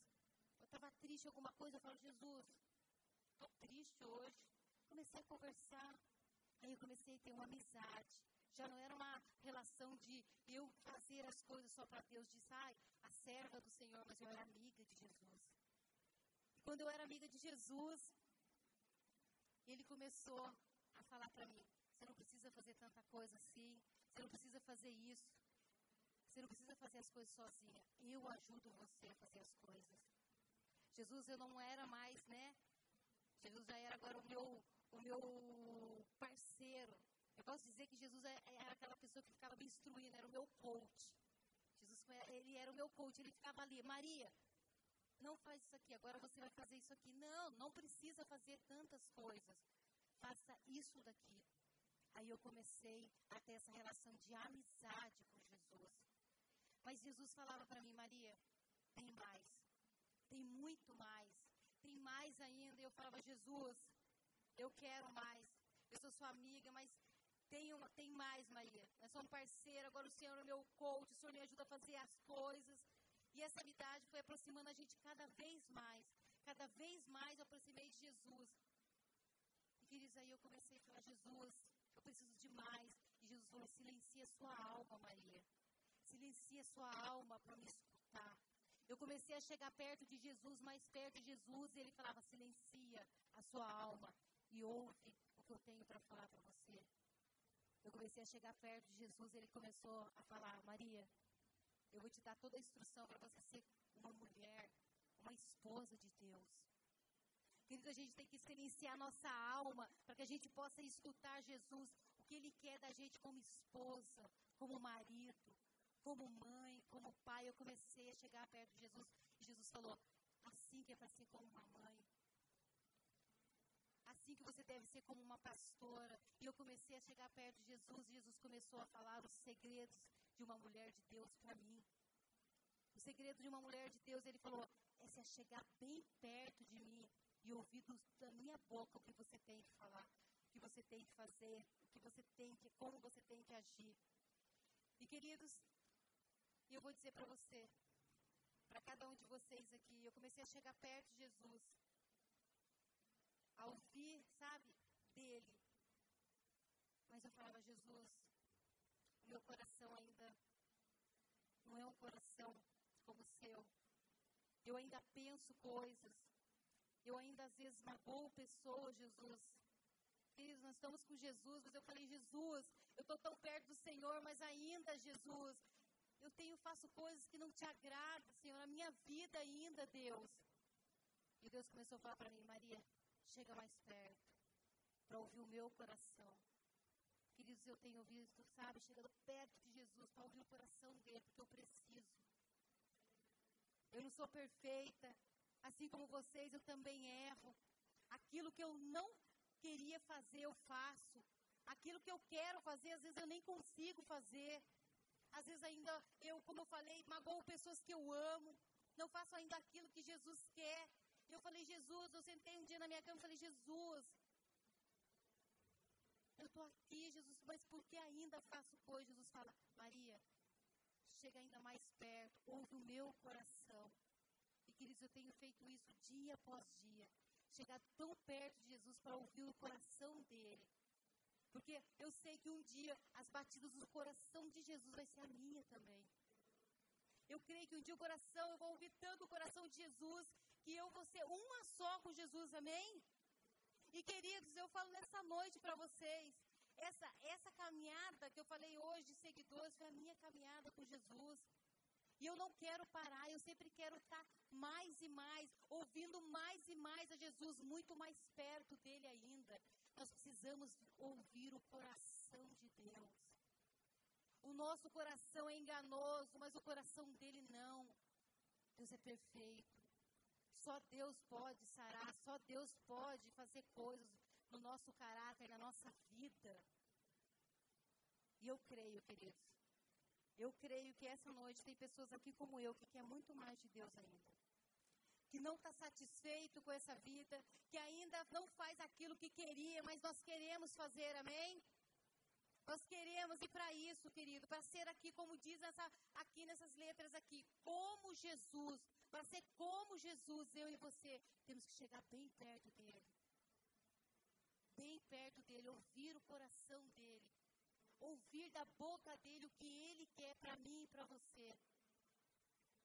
estava triste alguma coisa, eu falo, Jesus, tô triste hoje. Comecei a conversar. Aí eu comecei a ter uma amizade. Já não era uma relação de eu fazer as coisas só para Deus, de ai, a serva do Senhor, mas eu era amiga de Jesus. E quando eu era amiga de Jesus, ele começou a falar para mim: precisa fazer tanta coisa assim, você não precisa fazer isso, você não precisa fazer as coisas sozinha. Eu ajudo você a fazer as coisas. Jesus, eu não era mais, né? Jesus já era agora o meu, o meu parceiro. Eu posso dizer que Jesus é, é, era aquela pessoa que ficava me instruindo, era o meu coach. Jesus, ele era o meu coach, ele ficava ali, Maria, não faz isso aqui, agora você vai fazer isso aqui. Não, não precisa fazer tantas coisas. Faça isso daqui. Aí eu comecei a ter essa relação de amizade com Jesus. Mas Jesus falava para mim, Maria, tem mais. Tem muito mais. Tem mais ainda. E eu falava, Jesus, eu quero mais. Eu sou sua amiga, mas tem, uma, tem mais, Maria. Nós somos parceira, agora o Senhor é meu coach, o Senhor me ajuda a fazer as coisas. E essa amizade foi aproximando a gente cada vez mais. Cada vez mais eu aproximei de Jesus. E queridos, aí eu comecei a falar, Jesus, eu preciso de mais. E Jesus falou, silencia sua alma, Maria. Silencia sua alma para me escutar. Eu comecei a chegar perto de Jesus, mais perto de Jesus, e ele falava, silencia a sua alma e ouve o que eu tenho para falar para você. Eu comecei a chegar perto de Jesus, e ele começou a falar, Maria, eu vou te dar toda a instrução para você ser uma mulher, uma esposa de Deus. Querido, a gente tem que silenciar nossa alma para que a gente possa escutar Jesus, o que Ele quer da gente como esposa, como marido, como mãe, como pai. Eu comecei a chegar perto de Jesus e Jesus falou: assim que é para ser como uma mãe. Assim que você deve ser como uma pastora. E eu comecei a chegar perto de Jesus e Jesus começou a falar os segredos de uma mulher de Deus para mim. O segredo de uma mulher de Deus, ele falou, é se chegar bem perto de mim e ouvir do, da minha boca o que você tem que falar, o que você tem que fazer, o que você tem que, como você tem que agir. E queridos, eu vou dizer para você, para cada um de vocês aqui, eu comecei a chegar perto de Jesus, a ouvir, sabe, dele. Mas eu falava, Jesus, meu coração ainda não é um coração como o seu. Eu ainda penso coisas. Eu ainda às vezes magoo pessoas, Jesus. Queridos, nós estamos com Jesus, mas eu falei, Jesus, eu estou tão perto do Senhor, mas ainda, Jesus, eu tenho, faço coisas que não te agradam, Senhor, a minha vida ainda, Deus. E Deus começou a falar para mim, Maria, chega mais perto, para ouvir o meu coração. Queridos, eu tenho visto, sabe, chegando perto de Jesus para ouvir o coração dele, porque eu preciso. Eu não sou perfeita, assim como vocês, eu também erro. Aquilo que eu não queria fazer, eu faço. Aquilo que eu quero fazer, às vezes eu nem consigo fazer. Às vezes ainda eu, como eu falei, magoo pessoas que eu amo. Não faço ainda aquilo que Jesus quer. Eu falei, Jesus, eu sentei um dia na minha cama e falei, Jesus, eu estou aqui, Jesus, mas por que ainda faço coisas? Jesus fala, Maria, chega ainda mais perto, ouve o meu coração. Queridos, eu tenho feito isso dia após dia. Chegar tão perto de Jesus para ouvir o coração dele. Porque eu sei que um dia as batidas do coração de Jesus vai ser a minha também. Eu creio que um dia o coração, eu vou ouvir tanto o coração de Jesus, que eu vou ser uma só com Jesus, amém? E queridos, eu falo nessa noite para vocês, essa, essa caminhada que eu falei hoje de seguidores foi a minha caminhada com Jesus. E eu não quero parar, eu sempre quero estar mais e mais, ouvindo mais e mais a Jesus, muito mais perto dele ainda. Nós precisamos ouvir o coração de Deus. O nosso coração é enganoso, mas o coração dele não. Deus é perfeito. Só Deus pode sarar, só Deus pode fazer coisas no nosso caráter, na nossa vida. E eu creio, queridos, eu creio que essa noite tem pessoas aqui como eu que quer muito mais de Deus ainda. Que não está satisfeito com essa vida, que ainda não faz aquilo que queria, mas nós queremos fazer, amém? Nós queremos ir para isso, querido, para ser aqui, como diz essa, aqui nessas letras aqui, como Jesus. Para ser como Jesus, eu e você, temos que chegar bem perto dele. bem perto dele, ouvir o coração dele, ouvir da boca dele o que ele quer para mim e para você.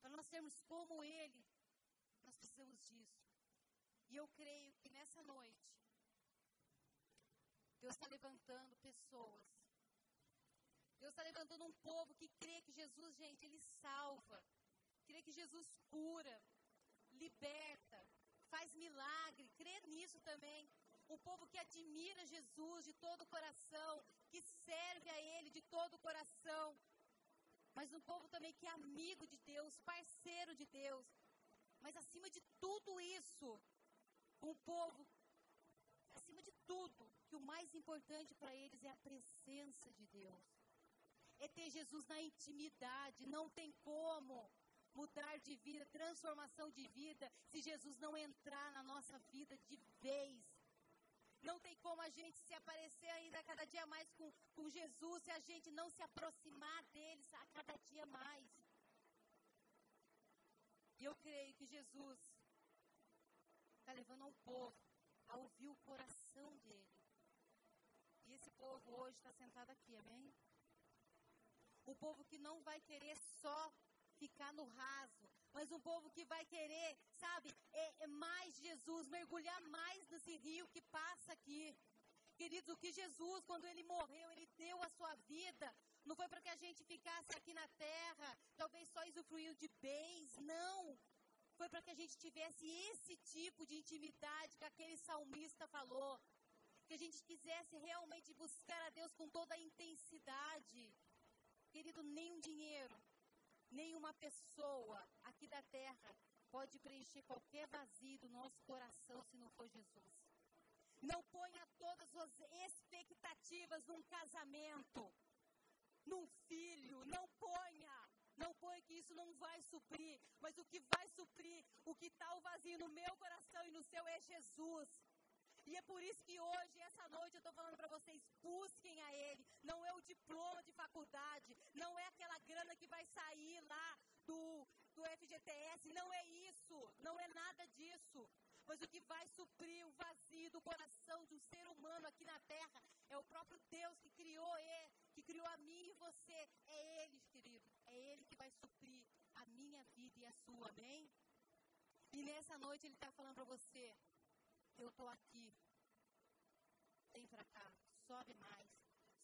Para nós sermos como ele, nós precisamos disso. E eu creio que nessa noite, Deus está levantando pessoas. Deus está levantando um povo que crê que Jesus, gente, Ele salva. Crê que Jesus cura, liberta, faz milagre. Crê nisso também. Um povo que admira Jesus de todo o coração, que serve a Ele de todo o coração. Mas um povo também que é amigo de Deus, parceiro de Deus. Mas acima de tudo isso, um povo, acima de tudo, que o mais importante para eles é a presença de Deus. É ter Jesus na intimidade. Não tem como mudar de vida, transformação de vida, se Jesus não entrar na nossa vida de vez. Não tem como a gente se aparecer ainda cada dia mais com, com Jesus se a gente não se aproximar deles a cada dia mais. E eu creio que Jesus está levando um povo a ouvir o coração dele. E esse povo hoje está sentado aqui, amém? O povo que não vai querer só ficar no raso, mas um povo que vai querer, sabe, é, é mais Jesus, mergulhar mais nesse rio que passa aqui. Queridos, o que Jesus, quando ele morreu, ele deu a sua vida, não foi para que a gente ficasse aqui na terra, talvez só usufruindo de bens, não foi para que a gente tivesse esse tipo de intimidade que aquele salmista falou. Que a gente quisesse realmente buscar a Deus com toda a intensidade. Querido, nem dinheiro, nem uma pessoa aqui da terra pode preencher qualquer vazio do nosso coração se não for Jesus. Não ponha todas as expectativas num casamento, num filho, não ponha. Não põe que isso não vai suprir, mas o que vai suprir, o que está o vazio no meu coração e no seu é Jesus. E é por isso que hoje, essa noite, eu estou falando para vocês: busquem a Ele. Não é o diploma de faculdade, não é aquela grana que vai sair lá do, do FGTS, não é isso, não é nada disso. Mas o que vai suprir o vazio do coração de um ser humano aqui na terra é o próprio Deus que criou ele, que criou a mim e você. É Ele, querido. É Ele que vai suprir a minha vida e a sua, amém? E nessa noite Ele está falando para você: eu estou aqui. Vem para cá, sobe mais.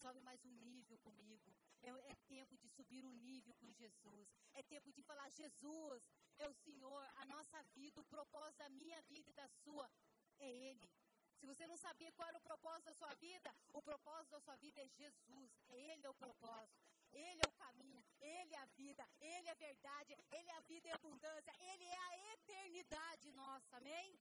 Sobe mais um nível comigo. É, é, tempo de subir um nível com Jesus. É tempo de falar: Jesus é o Senhor, a nossa vida, o propósito da minha vida e da sua é Ele. Se você não sabia qual era o propósito da sua vida, o propósito da sua vida é Jesus. Ele é o propósito. Ele é o caminho, Ele é a vida, Ele é a verdade, Ele é a vida em abundância, Ele é a eternidade nossa, amém?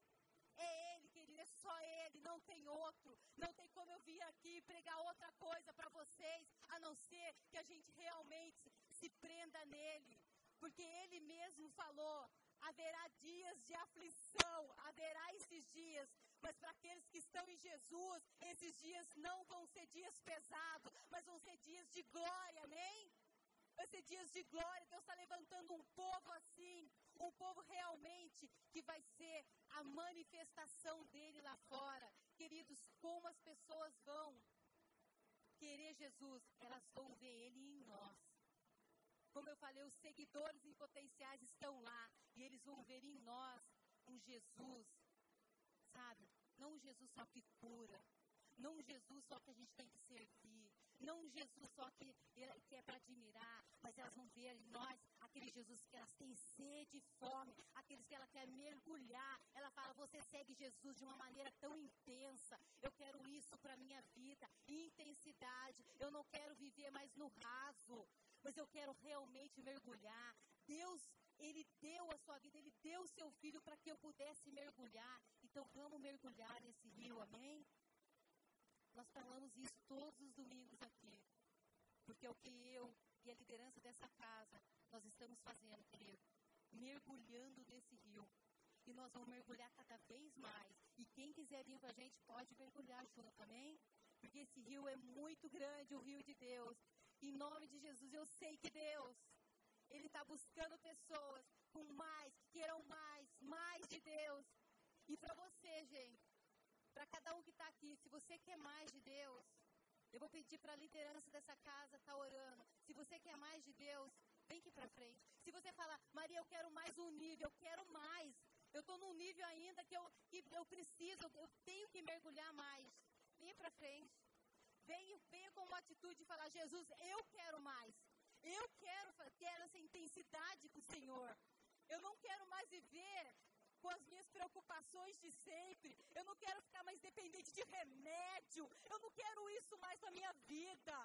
É Ele, querido, é só Ele, não tem outro. Não tem como eu vir aqui pregar outra coisa para vocês, a não ser que a gente realmente se prenda nele. Porque Ele mesmo falou: haverá dias de aflição, haverá esses dias, mas para aqueles que estão em Jesus, esses dias não vão ser dias pesados, mas vão ser dias de glória, amém? Vai ser dias de glória. Deus está levantando um povo assim, um povo realmente que vai ser a manifestação dele lá fora. Queridos, como as pessoas vão querer Jesus, elas vão ver ele em nós. Como eu falei, os seguidores em potenciais estão lá e eles vão ver em nós um Jesus, sabe? Não um Jesus só que cura, não um Jesus só que a gente tem que servir, não um Jesus só que, que é para admirar, mas elas vão ver em nós aquele Jesus que elas têm sede e fome, aqueles que ela quer mergulhar. Ela fala: Você segue Jesus de uma maneira tão intensa. Eu quero isso para minha vida, intensidade. Eu não quero viver mais no raso, mas eu quero realmente mergulhar. Deus ele deu a sua vida, Ele deu o seu filho para que eu pudesse mergulhar. Então vamos mergulhar nesse rio, amém? Nós falamos isso todos os domingos aqui. Porque é o que eu e a liderança dessa casa nós estamos fazendo, querido. Mergulhando nesse rio. E nós vamos mergulhar cada vez mais. E quem quiser vir com a gente pode mergulhar junto, também. Porque esse rio é muito grande, o rio de Deus. Em nome de Jesus, eu sei que Deus, Ele está buscando pessoas com mais, que queiram mais, mais de Deus. E para você, gente, para cada um que está aqui, se você quer mais de Deus, eu vou pedir para a liderança dessa casa estar tá orando. Se você quer mais de Deus, vem aqui para frente. Se você falar, Maria, eu quero mais um nível, eu quero mais. Eu estou num nível ainda que eu, que eu preciso, eu tenho que mergulhar mais. Venha para frente. Venha, venha com uma atitude de falar, Jesus, eu quero mais. Eu quero ter essa intensidade com o Senhor. Eu não quero mais viver com as minhas preocupações de sempre. Eu não quero ficar mais dependente de remédio. Eu não quero isso mais na minha vida.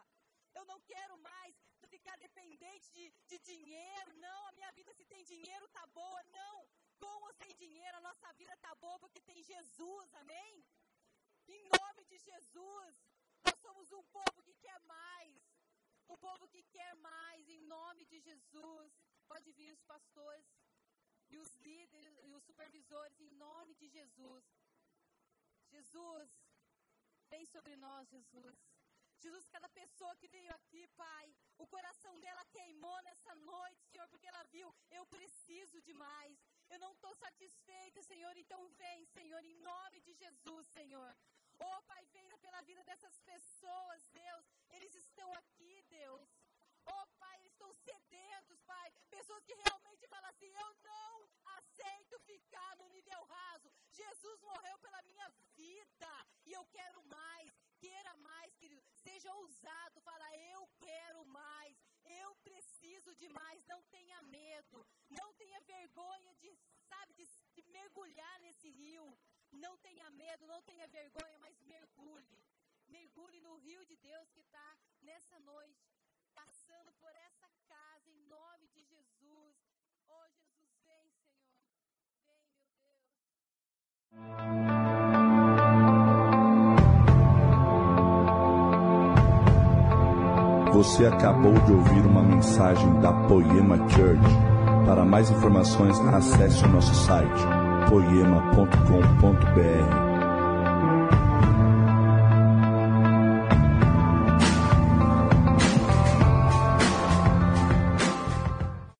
Eu não quero mais ficar dependente de, de dinheiro. Não, a minha vida se tem dinheiro tá boa. Não, com ou sem dinheiro a nossa vida tá boa porque tem Jesus. Amém? Em nome de Jesus, nós somos um povo que quer mais. Um povo que quer mais, em nome de Jesus. Pode vir os pastores e os líderes e os supervisores, em nome de Jesus. Jesus, vem sobre nós, Jesus. Jesus, cada pessoa que veio aqui, Pai, o coração dela queimou nessa noite, Senhor, porque ela viu, eu preciso de mais. Eu não estou satisfeita, Senhor, então vem, Senhor, em nome de Jesus, Senhor. Oh, Pai, venha pela vida dessas pessoas, Deus. Eles estão aqui, Deus. Oh, Pai, eles estão sedentos, Pai. Pessoas que realmente falam assim: eu não aceito ficar no nível raso. Jesus morreu pela minha vida e eu quero mais. Queira mais, querido. Seja ousado. Fala: eu quero mais. Eu preciso de mais. Não tenha medo. Não tenha vergonha de, sabe, de, de mergulhar nesse rio. Não tenha medo, não tenha vergonha, mas mergulhe. Mergulhe no rio de Deus que está nessa noite, por essa casa, em nome de Jesus. Oh, Jesus, vem, Senhor. Vem, meu Deus. Você acabou de ouvir uma mensagem da Poema Church. Para mais informações, acesse o nosso site poema.com.br